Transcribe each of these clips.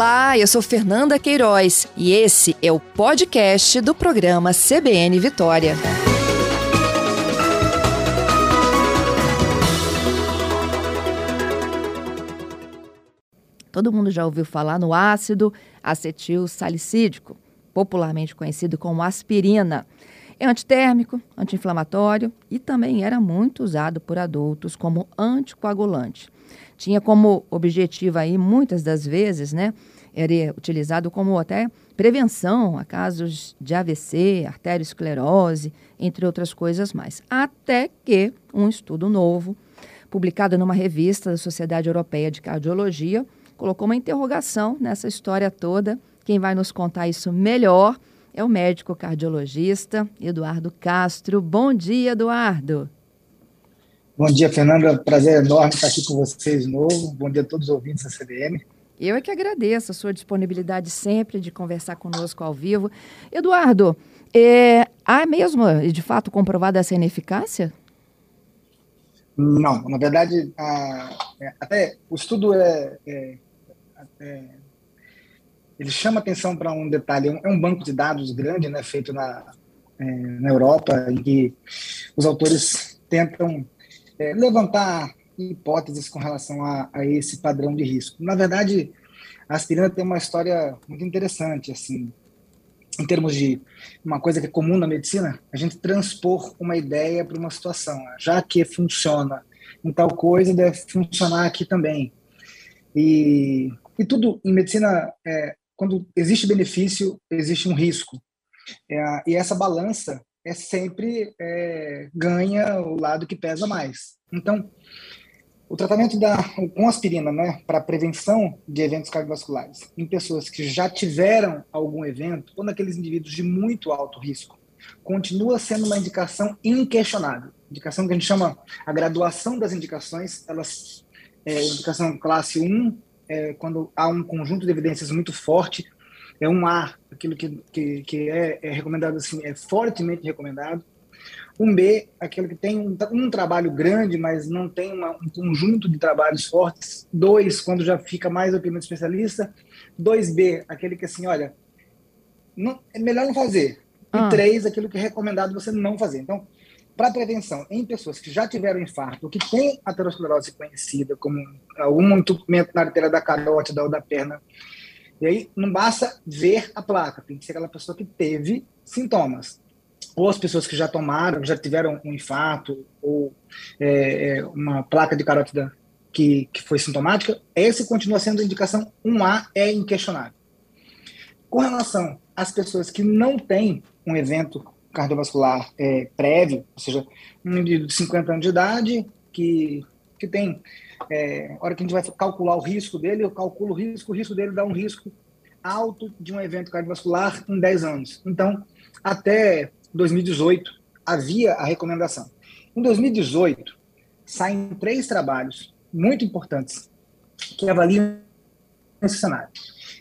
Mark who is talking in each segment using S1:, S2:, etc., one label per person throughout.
S1: Olá, eu sou Fernanda Queiroz e esse é o podcast do programa CBN Vitória. Todo mundo já ouviu falar no ácido acetil salicídico, popularmente conhecido como aspirina. É antitérmico, anti-inflamatório e também era muito usado por adultos como anticoagulante. Tinha como objetivo aí, muitas das vezes, né, era utilizado como até prevenção a casos de AVC, arteriosclerose, entre outras coisas mais. Até que um estudo novo, publicado numa revista da Sociedade Europeia de Cardiologia, colocou uma interrogação nessa história toda. Quem vai nos contar isso melhor é o médico cardiologista Eduardo Castro. Bom dia, Eduardo.
S2: Bom dia, Fernanda. Prazer enorme estar aqui com vocês de novo. Bom dia a todos os ouvintes da CBM.
S1: Eu é que agradeço a sua disponibilidade sempre de conversar conosco ao vivo. Eduardo, é, há mesmo, de fato, comprovada essa ineficácia?
S2: Não, na verdade, a, é, até o estudo é, é, é ele chama atenção para um detalhe. É, é um banco de dados grande, né, feito na, é, na Europa, em que os autores tentam é, levantar hipóteses com relação a, a, esse padrão de risco. Na verdade, a aspirina tem uma história muito interessante, assim, em termos de uma coisa que é comum na medicina, a gente transpor uma ideia para uma situação. Já que funciona em tal coisa, deve funcionar aqui também. E, e tudo em medicina, é, quando existe benefício, existe um risco. É, e essa balança é sempre é, ganha o lado que pesa mais. Então, o tratamento da, com aspirina, né, para prevenção de eventos cardiovasculares em pessoas que já tiveram algum evento ou naqueles indivíduos de muito alto risco, continua sendo uma indicação inquestionável. Indicação que a gente chama a graduação das indicações, elas é indicação classe 1, é, quando há um conjunto de evidências muito forte é um A, aquilo que, que, que é, é, recomendado assim, é fortemente recomendado. Um B, aquele que tem um, um trabalho grande, mas não tem uma, um conjunto de trabalhos fortes. Dois, quando já fica mais opinião especialista. Dois B, aquele que assim, olha, não, é melhor não fazer. E ah. três, aquilo que é recomendado você não fazer. Então, para prevenção em pessoas que já tiveram infarto, que têm aterosclerose conhecida como algum entupimento na artéria da carótida ou da perna, e aí não basta ver a placa, tem que ser aquela pessoa que teve sintomas. Ou as pessoas que já tomaram, já tiveram um infarto, ou é, é uma placa de carótida que, que foi sintomática, esse continua sendo a indicação 1A, é inquestionável. Com relação às pessoas que não têm um evento cardiovascular é, prévio, ou seja, um indivíduo de 50 anos de idade que, que tem é, hora que a gente vai calcular o risco dele, eu calculo o risco, o risco dele dá um risco alto de um evento cardiovascular em 10 anos. Então, até 2018, havia a recomendação. Em 2018, saem três trabalhos muito importantes que avaliam esse cenário.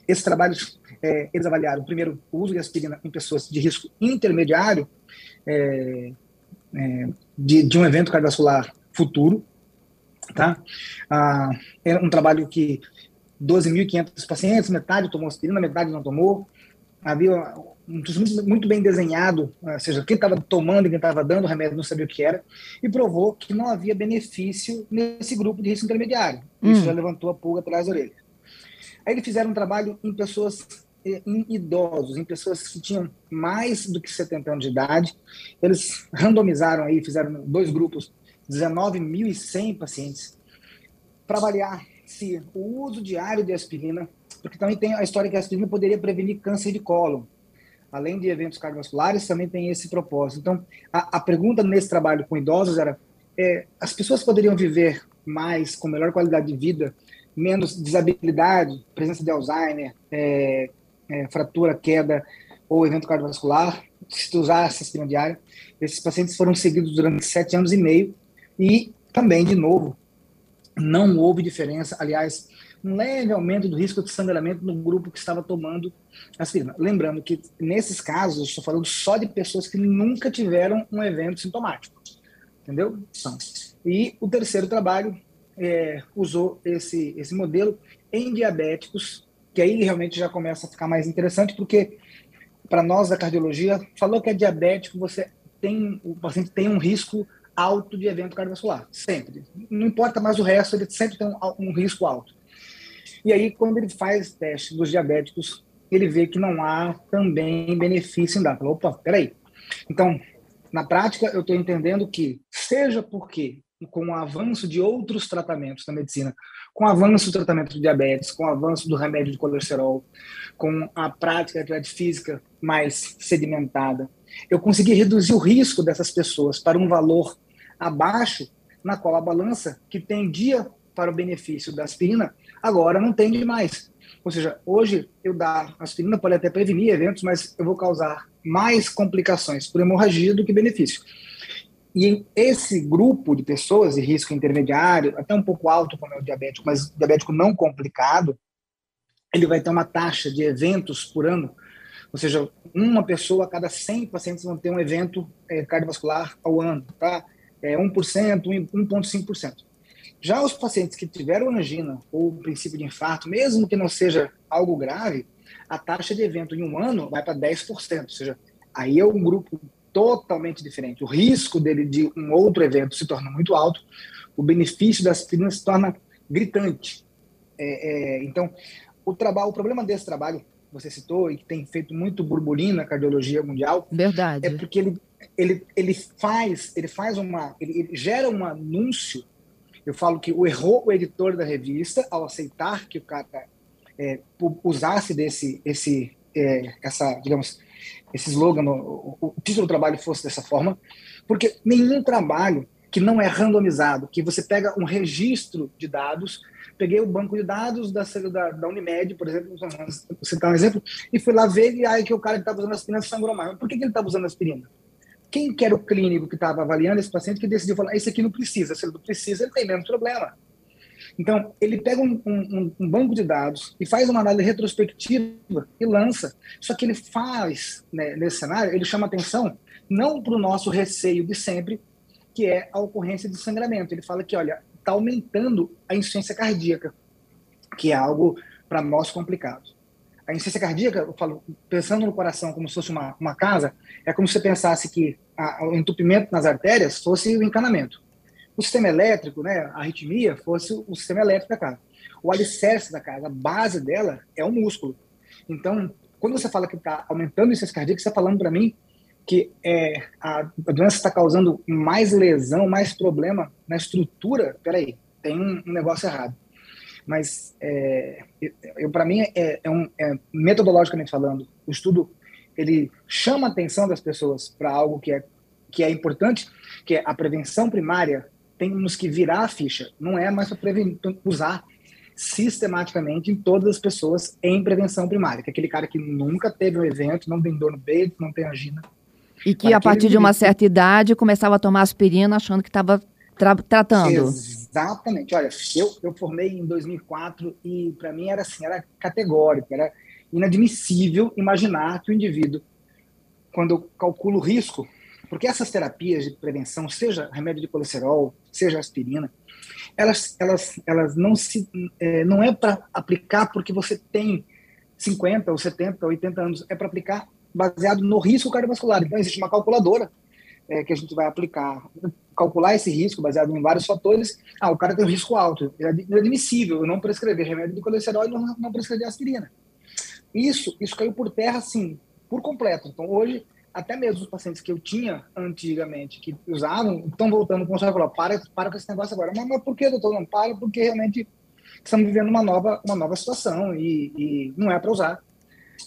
S2: Esses trabalhos, é, eles avaliaram, primeiro, o uso de aspirina em pessoas de risco intermediário é, é, de, de um evento cardiovascular futuro, Tá? Ah, é um trabalho que 12.500 pacientes, metade tomou aspirina, metade não tomou. Havia um muito, muito bem desenhado, ou seja, quem estava tomando e quem estava dando o remédio não sabia o que era, e provou que não havia benefício nesse grupo de risco intermediário. Isso hum. já levantou a pulga atrás da orelha. Aí eles fizeram um trabalho em pessoas eh, em idosos, em pessoas que tinham mais do que 70 anos de idade. Eles randomizaram aí, fizeram dois grupos 19.100 pacientes, para avaliar se o uso diário de aspirina, porque também tem a história que a aspirina poderia prevenir câncer de colo. Além de eventos cardiovasculares, também tem esse propósito. Então, a, a pergunta nesse trabalho com idosos era: é, as pessoas poderiam viver mais, com melhor qualidade de vida, menos desabilidade, presença de Alzheimer, é, é, fratura, queda ou evento cardiovascular, se usasse aspirina diária? Esses pacientes foram seguidos durante sete anos e meio e também, de novo, não houve diferença. Aliás, um leve aumento do risco de sangramento no grupo que estava tomando aspirina. Lembrando que, nesses casos, estou falando só de pessoas que nunca tiveram um evento sintomático. Entendeu? Então, e o terceiro trabalho é, usou esse, esse modelo em diabéticos que aí realmente já começa a ficar mais interessante, porque para nós da cardiologia, falou que é diabético, você tem, o paciente tem um risco alto de evento cardiovascular, sempre. Não importa mais o resto, ele sempre tem um, um risco alto. E aí, quando ele faz teste dos diabéticos, ele vê que não há também benefício em dar. Opa, peraí. Então, na prática, eu estou entendendo que, seja porque com o avanço de outros tratamentos na medicina, com o avanço do tratamento de diabetes, com o avanço do remédio de colesterol, com a prática de atividade física mais sedimentada, eu consegui reduzir o risco dessas pessoas para um valor abaixo, na qual a balança, que tendia para o benefício da aspirina, agora não tende mais. Ou seja, hoje eu dar aspirina pode até prevenir eventos, mas eu vou causar mais complicações por hemorragia do que benefício. E esse grupo de pessoas de risco intermediário, até um pouco alto como é o diabético, mas diabético não complicado, ele vai ter uma taxa de eventos por ano, ou seja, uma pessoa a cada 100 pacientes vão ter um evento é, cardiovascular ao ano, tá? É 1%, 1,5%. Já os pacientes que tiveram angina ou princípio de infarto, mesmo que não seja algo grave, a taxa de evento em um ano vai para 10%, ou seja, aí é um grupo totalmente diferente. O risco dele de um outro evento se torna muito alto, o benefício da aspirina se torna gritante. É, é, então, o, trabalho, o problema desse trabalho, você citou, e que tem feito muito burburinho na cardiologia mundial,
S1: Verdade.
S2: é porque ele, ele, ele faz, ele faz uma, ele, ele gera um anúncio. Eu falo que o errou o editor da revista ao aceitar que o cara é, usasse desse, esse, é, essa, digamos, esse slogan, o, o, título do trabalho fosse dessa forma, porque nenhum trabalho que não é randomizado, que você pega um registro de dados, peguei o banco de dados da, da, da Unimed, por exemplo, vou citar um exemplo, e fui lá ver e aí que o cara estava usando aspirina sangrou mais. Por que, que ele estava usando aspirina? Quem que era o clínico que estava avaliando esse paciente que decidiu falar, esse aqui não precisa, se ele não precisa, ele tem menos problema. Então, ele pega um, um, um, banco de dados e faz uma análise retrospectiva e lança. Só que ele faz, né, nesse cenário, ele chama atenção não para o nosso receio de sempre, que é a ocorrência de sangramento. Ele fala que, olha, está aumentando a insuficiência cardíaca, que é algo para nós complicado. A insuficiência cardíaca, eu falo, pensando no coração como se fosse uma, uma casa, é como se você pensasse que a, o entupimento nas artérias fosse o encanamento o sistema elétrico, né, a arritmia, fosse o sistema elétrico da casa. O alicerce da casa, a base dela é o músculo. Então, quando você fala que está aumentando a insuficiência cardíaca, você está falando para mim que é, a, a doença está causando mais lesão, mais problema na estrutura. Peraí, tem um, um negócio errado. Mas, é, eu, para mim, é, é, um, é, metodologicamente falando, o estudo ele chama a atenção das pessoas para algo que é, que é importante, que é a prevenção primária temos que virar a ficha. Não é mais para usar sistematicamente em todas as pessoas em prevenção primária, que é aquele cara que nunca teve um evento, não tem dor no peito, não tem angina.
S1: E que a partir de uma certa idade começava a tomar aspirina achando que estava tra tratando.
S2: Exatamente. Olha, eu, eu formei em 2004 e para mim era assim, era categórico, era inadmissível imaginar que o indivíduo, quando eu calculo o risco, porque essas terapias de prevenção, seja remédio de colesterol, seja aspirina, elas, elas, elas não, se, é, não é para aplicar porque você tem 50 ou 70 ou 80 anos, é para aplicar baseado no risco cardiovascular. Então, existe uma calculadora é, que a gente vai aplicar, calcular esse risco baseado em vários fatores. Ah, o cara tem um risco alto, é inadmissível eu não prescrever remédio de colesterol e não, não prescrever aspirina. Isso, isso caiu por terra, assim, por completo. Então, hoje, até mesmo os pacientes que eu tinha antigamente, que usavam, estão voltando com o e falou, para, para com esse negócio agora. Mas, mas por que, doutor? Não, para, porque realmente estamos vivendo uma nova, uma nova situação e, e não é para usar.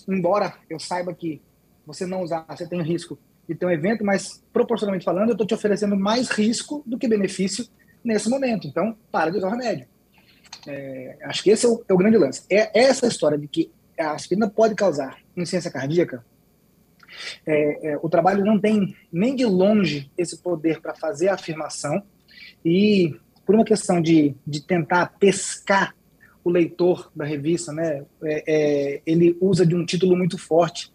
S2: Embora eu saiba que você não usar, você tem risco de ter um evento, mas proporcionalmente falando, eu estou te oferecendo mais risco do que benefício nesse momento. Então, para de usar o remédio. É, acho que esse é o, é o grande lance. É essa história de que a aspirina pode causar insuficiência cardíaca, é, é, o trabalho não tem nem de longe esse poder para fazer a afirmação e por uma questão de, de tentar pescar o leitor da revista, né, é, é, ele usa de um título muito forte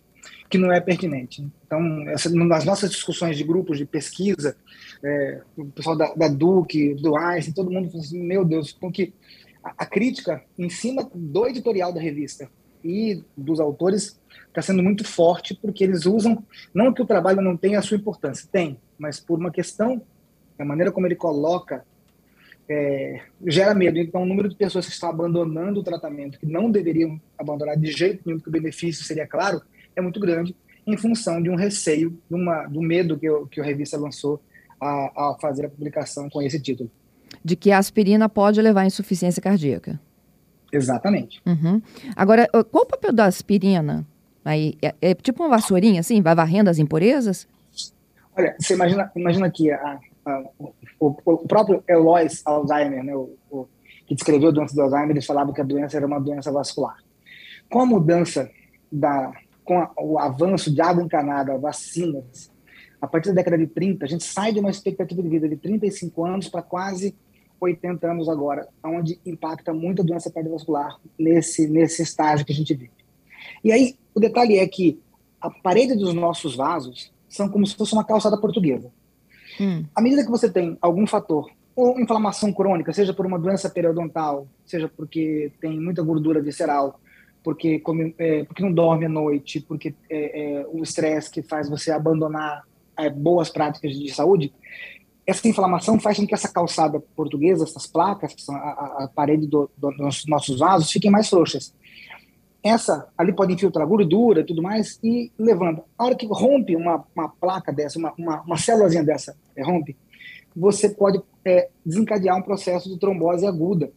S2: que não é pertinente. Então, essa, nas nossas discussões de grupos de pesquisa, é, o pessoal da, da Duke, do Einstein, todo mundo falou assim, meu Deus, porque a, a crítica em cima do editorial da revista e dos autores está sendo muito forte porque eles usam, não que o trabalho não tenha a sua importância, tem, mas por uma questão, a maneira como ele coloca, é, gera medo. Então, o número de pessoas que estão abandonando o tratamento, que não deveriam abandonar de jeito nenhum, que o benefício seria claro, é muito grande, em função de um receio, de uma, do medo que, que a revista lançou a, a fazer a publicação com esse título.
S1: De que a aspirina pode levar à insuficiência cardíaca.
S2: Exatamente.
S1: Uhum. Agora, qual o papel da aspirina? Aí, é, é, tipo uma vassourinha, assim? Vai varrendo as impurezas?
S2: Olha, você imagina, imagina que a, a, o, o, próprio Elois Alzheimer, né, o, o, que descreveu a doença do Alzheimer, ele falava que a doença era uma doença vascular. Com a mudança da, com a, o avanço de água encanada, vacinas, a partir da década de 30, a gente sai de uma expectativa de vida de 35 anos para quase 80 anos agora, onde impacta muito a doença cardiovascular nesse, nesse estágio que a gente vive. E aí, o detalhe é que a parede dos nossos vasos são como se fosse uma calçada portuguesa. Hum. À medida que você tem algum fator, ou inflamação crônica, seja por uma doença periodontal, seja porque tem muita gordura visceral, porque, come, é, porque não dorme à noite, porque é, é, o estresse que faz você abandonar é, boas práticas de saúde, essa inflamação faz com que essa calçada portuguesa, essas placas, que são a, a parede do, do, dos nossos vasos, fiquem mais frouxas. Essa ali pode infiltrar gordura e tudo mais e levando. A hora que rompe uma, uma placa dessa, uma, uma, uma célulazinha dessa é, rompe, você pode é, desencadear um processo de trombose aguda.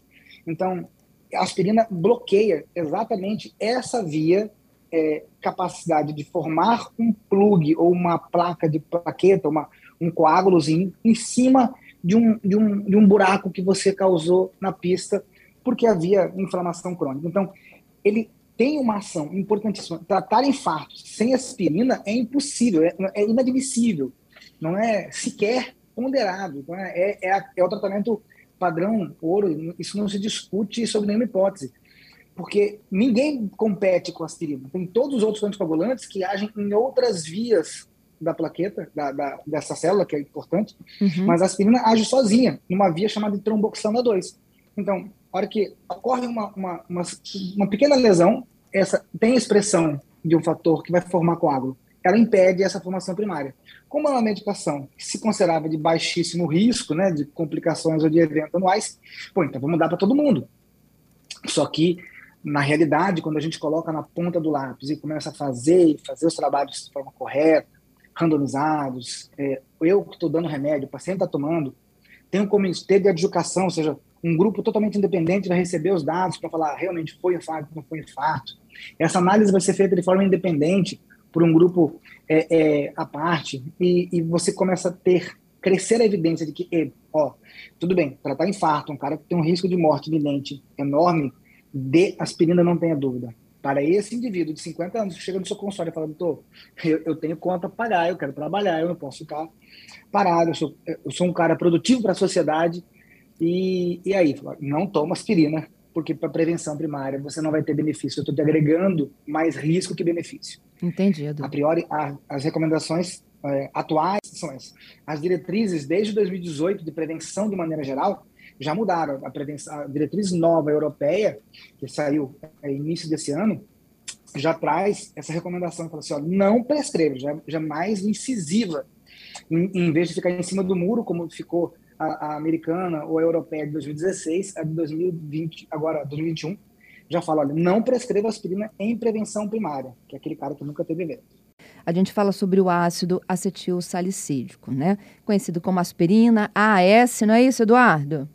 S2: Então, a aspirina bloqueia exatamente essa via é, capacidade de formar um plug ou uma placa de plaqueta, uma, um coágulozinho em cima de um, de, um, de um buraco que você causou na pista porque havia inflamação crônica. Então, ele tem uma ação importantíssima. Tratar infartos sem aspirina é impossível, é, é inadmissível, não é sequer ponderado. Então, é, é, é, o tratamento padrão ouro, isso não se discute sob nenhuma hipótese porque ninguém compete com a aspirina. Tem todos os outros anticoagulantes que agem em outras vias da plaqueta, da, da dessa célula, que é importante, uhum. mas a aspirina age sozinha, numa via chamada de tromboxana 2. Então, a hora que ocorre uma, uma, uma, uma pequena lesão, essa tem expressão de um fator que vai formar coágulo, ela impede essa formação primária. Como é uma medicação que se considerava de baixíssimo risco, né, de complicações ou de eventos anuais, pô, então vamos dar para todo mundo. Só que na realidade, quando a gente coloca na ponta do lápis e começa a fazer, fazer os trabalhos de forma correta, randomizados, é, eu que estou dando remédio, o paciente está tomando, tem um comitê de adjudicação, ou seja, um grupo totalmente independente vai receber os dados para falar realmente foi infarto, não foi infarto. Essa análise vai ser feita de forma independente por um grupo é, é, à parte e, e, você começa a ter crescer a evidência de que, ó, tudo bem, tratar infarto, um cara que tem um risco de morte iminente enorme, de aspirina, não tenha dúvida. Para esse indivíduo de 50 anos chega no seu consultório e fala, doutor, eu, eu tenho conta para pagar, eu quero trabalhar, eu não posso ficar parado, eu sou, eu sou um cara produtivo para a sociedade, e, e aí, não toma aspirina, porque para prevenção primária você não vai ter benefício. Eu estou te agregando mais risco que benefício.
S1: Entendido.
S2: A priori, a, as recomendações é, atuais são essas. As diretrizes desde 2018 de prevenção de maneira geral já mudaram. A, prevenção, a diretriz nova europeia, que saiu no é, início desse ano, já traz essa recomendação, fala assim, ó, não prescreve, já, já mais incisiva, em, em, vez de ficar em cima do muro, como ficou a, a, americana ou a europeia de 2016, a de 2020, agora 2021, já fala, olha, não prescreva aspirina em prevenção primária, que é aquele cara que nunca teve evento.
S1: A gente fala sobre o ácido acetil salicídico, né? Conhecido como aspirina, AAS, não é isso, Eduardo?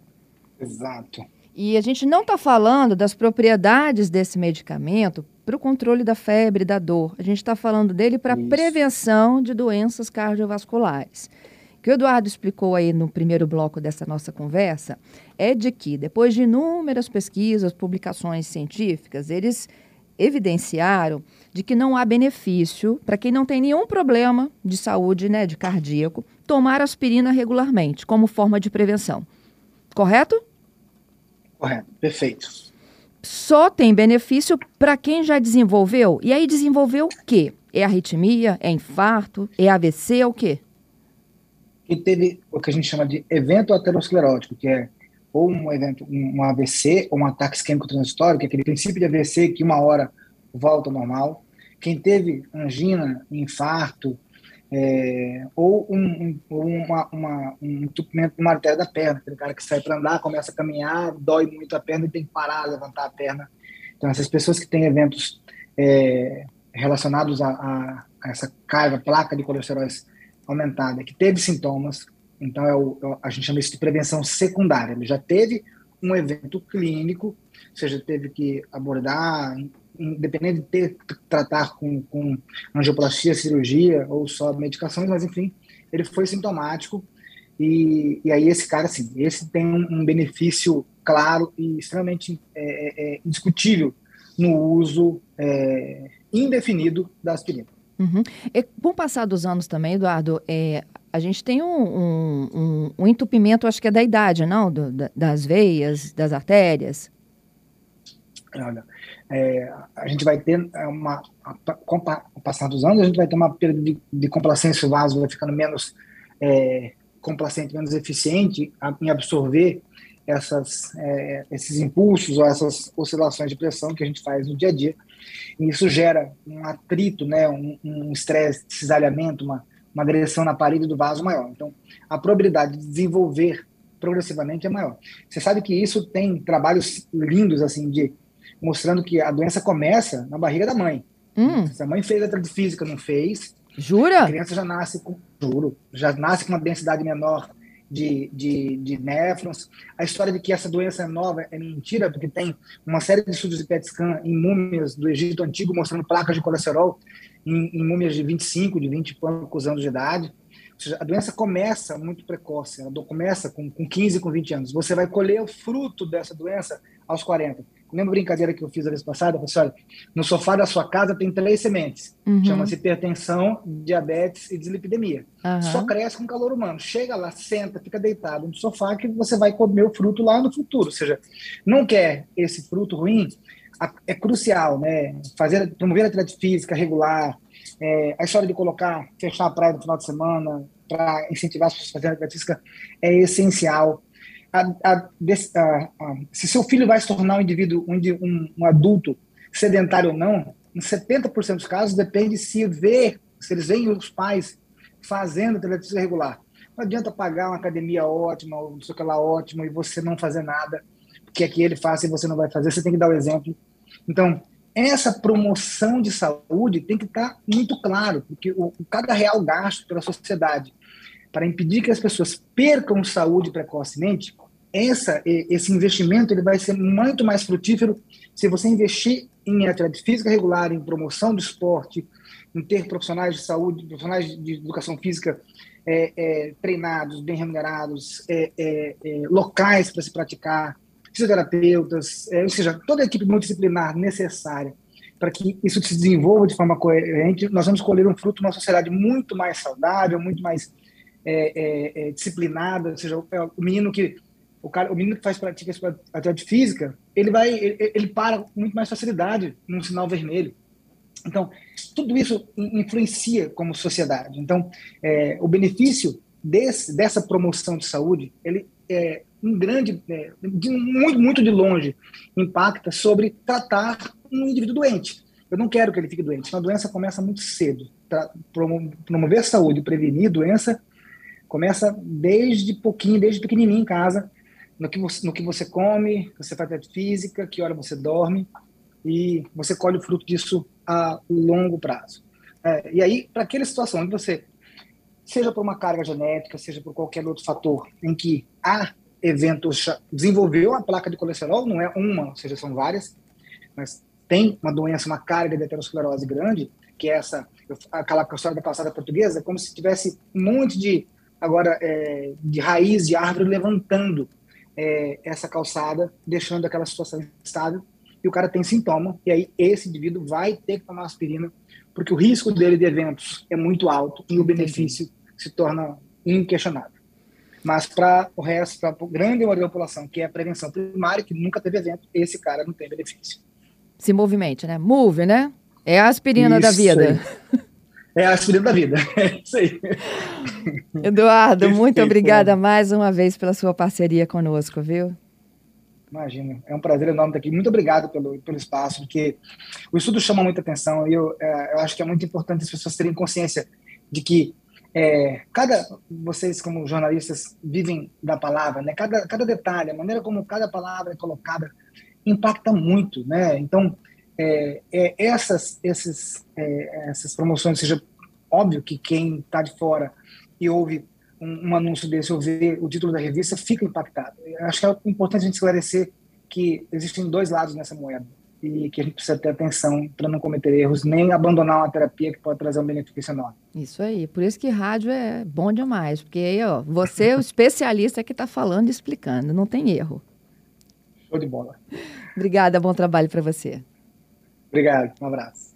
S2: Exato.
S1: E a gente não está falando das propriedades desse medicamento para o controle da febre e da dor. A gente está falando dele para prevenção de doenças cardiovasculares. O que o Eduardo explicou aí no primeiro bloco dessa nossa conversa é de que, depois de inúmeras pesquisas, publicações científicas, eles evidenciaram de que não há benefício para quem não tem nenhum problema de saúde, né, de cardíaco, tomar aspirina regularmente como forma de prevenção. Correto?
S2: Correto, perfeito.
S1: Só tem benefício para quem já desenvolveu. E aí desenvolveu o quê? É arritmia? É infarto? É AVC? É o quê?
S2: E teve o que a gente chama de evento aterosclerótico, que é ou um evento, um AVC, ou um ataque isquêmico transitório, que é aquele princípio de AVC que uma hora volta ao normal. Quem teve angina, infarto, é, ou um, um, uma, uma, um entupimento uma artéria da perna, aquele cara que sai para andar, começa a caminhar, dói muito a perna e tem que parar, levantar a perna. Então, essas pessoas que têm eventos é, relacionados a, a, a, essa carga, placa de colesterol aumentada, que teve sintomas, então é o, é a gente chama isso de prevenção secundária. Ele já teve um evento clínico, ou seja, teve que abordar, independente de ter que tratar com, com angioplastia, cirurgia ou só medicações, mas enfim, ele foi sintomático e, e aí esse cara, assim, esse tem um, um benefício claro e extremamente é, é, é indiscutível no uso é, indefinido da aspirina.
S1: Uhum. E, com o passar dos anos também, Eduardo, é, a gente tem um, um, um, um, entupimento, acho que é da idade, não? Do, da, das veias, das artérias.
S2: Olha, é, a gente vai ter uma, com o passar dos anos, a gente vai ter uma perda de, de complacência, o vaso vai ficando menos é, complacente, menos eficiente em absorver essas, é, esses impulsos ou essas oscilações de pressão que a gente faz no dia a dia. E isso gera um atrito, né, um estresse, um cisalhamento, uma, uma agressão na parede do vaso maior. Então, a probabilidade de desenvolver progressivamente é maior. Você sabe que isso tem trabalhos lindos, assim, de mostrando que a doença começa na barriga da mãe. Hum. Se a mãe fez a física, não fez.
S1: Jura?
S2: A criança já nasce com, juro, já nasce com uma densidade menor de, de, de néfrons. A história de que essa doença é nova é mentira, porque tem uma série de estudos de PET scan em múmias do Egito Antigo mostrando placas de colesterol em, em múmias de 25, de 20 e poucos anos de idade. Ou seja, a doença começa muito precoce, ela começa com, com 15, com 20 anos. Você vai colher o fruto dessa doença aos 40. Lembra a brincadeira que eu fiz a vez passada? Eu falei, olha, no sofá da sua casa tem três sementes. Uhum. Chama-se hipertensão, diabetes e dislipidemia. Uhum. Só cresce com calor humano. Chega lá, senta, fica deitado no sofá que você vai comer o fruto lá no futuro. Ou seja, não quer esse fruto ruim, é crucial, né? Fazer, promover a atividade física regular, é, a história de colocar, fechar a praia no final de semana para incentivar as pessoas a fazerem atividade física é essencial a, a, a, se seu filho vai se tornar um indivíduo, um, um, adulto sedentário ou não, em 70% dos casos depende se ver, se eles veem os pais fazendo atividade regular. Não adianta pagar uma academia ótima, ou não sei o que lá ótima, e você não fazer nada, porque aqui ele faz e você não vai fazer, você tem que dar o exemplo. Então, essa promoção de saúde tem que estar muito claro, porque o, cada real gasto pela sociedade para impedir que as pessoas percam saúde precocemente essa, esse investimento ele vai ser muito mais frutífero se você investir em atividade física regular, em promoção do esporte, em ter profissionais de saúde, profissionais de educação física é, é, treinados, bem remunerados, é, é, é locais para se praticar, fisioterapeutas, é, ou seja, toda a equipe multidisciplinar necessária para que isso se desenvolva de forma coerente, nós vamos colher um fruto uma sociedade muito mais saudável, muito mais disciplinada, ou seja, o menino que o, cara, o menino que faz prática atividade física, ele vai, ele, ele para com muito mais facilidade num sinal vermelho. Então, tudo isso influencia como sociedade. Então, é, o benefício desse, dessa promoção de saúde, ele é um grande, é, de muito, muito de longe, impacta sobre tratar um indivíduo doente. Eu não quero que ele fique doente. Uma doença começa muito cedo. Pra promover a saúde, prevenir doença, começa desde pouquinho, desde pequenininho em casa, no que você, no que você come, você faz atividade física, que hora você dorme, e você colhe o fruto disso a longo prazo. É, e aí, para aquela situação que você, seja por uma carga genética, seja por qualquer outro fator, em que há eventos, desenvolveu a placa de colesterol, não é uma, ou seja, são várias, mas tem uma doença, uma carga de aterosclerose grande, que é essa, aquela história da passada portuguesa, como se tivesse um monte de, agora, é, de raiz de árvore levantando é, essa calçada, deixando aquela situação estável, e o cara tem sintoma, e aí esse indivíduo vai ter que tomar aspirina, porque o risco dele de eventos é muito alto e o benefício se torna inquestionável. Mas para o resto, para a grande maioria da população, que é a prevenção primária, que nunca teve evento, esse cara não tem benefício.
S1: Se movimente, né? Move, né? É a aspirina Isso da vida.
S2: Aí. É a aspirina da vida. É isso aí.
S1: Eduardo, muito obrigada mais uma vez pela sua parceria conosco, viu?
S2: imagina. É um prazer enorme estar aqui. Muito obrigado pelo, pelo espaço, porque o estudo chama muita atenção e eu, é, eu acho que é muito importante as pessoas terem consciência de que é, cada vocês como jornalistas vivem da palavra, né? Cada cada detalhe, a maneira como cada palavra é colocada impacta muito, né? Então é, é, essas esses, é, essas promoções, seja óbvio que quem está de fora e ouve um, um, anúncio desse ou vê o título da revista fica impactado. Eu acho que é importante a gente esclarecer que existem dois lados nessa moeda e que a gente precisa ter atenção para não cometer erros, nem abandonar uma terapia que pode trazer um benefício enorme.
S1: Isso aí, por isso que rádio é bom demais, porque aí, ó, você é o especialista que está falando e explicando, não tem erro.
S2: Show de bola.
S1: Obrigada, bom trabalho para você.
S2: Obrigado, um abraço.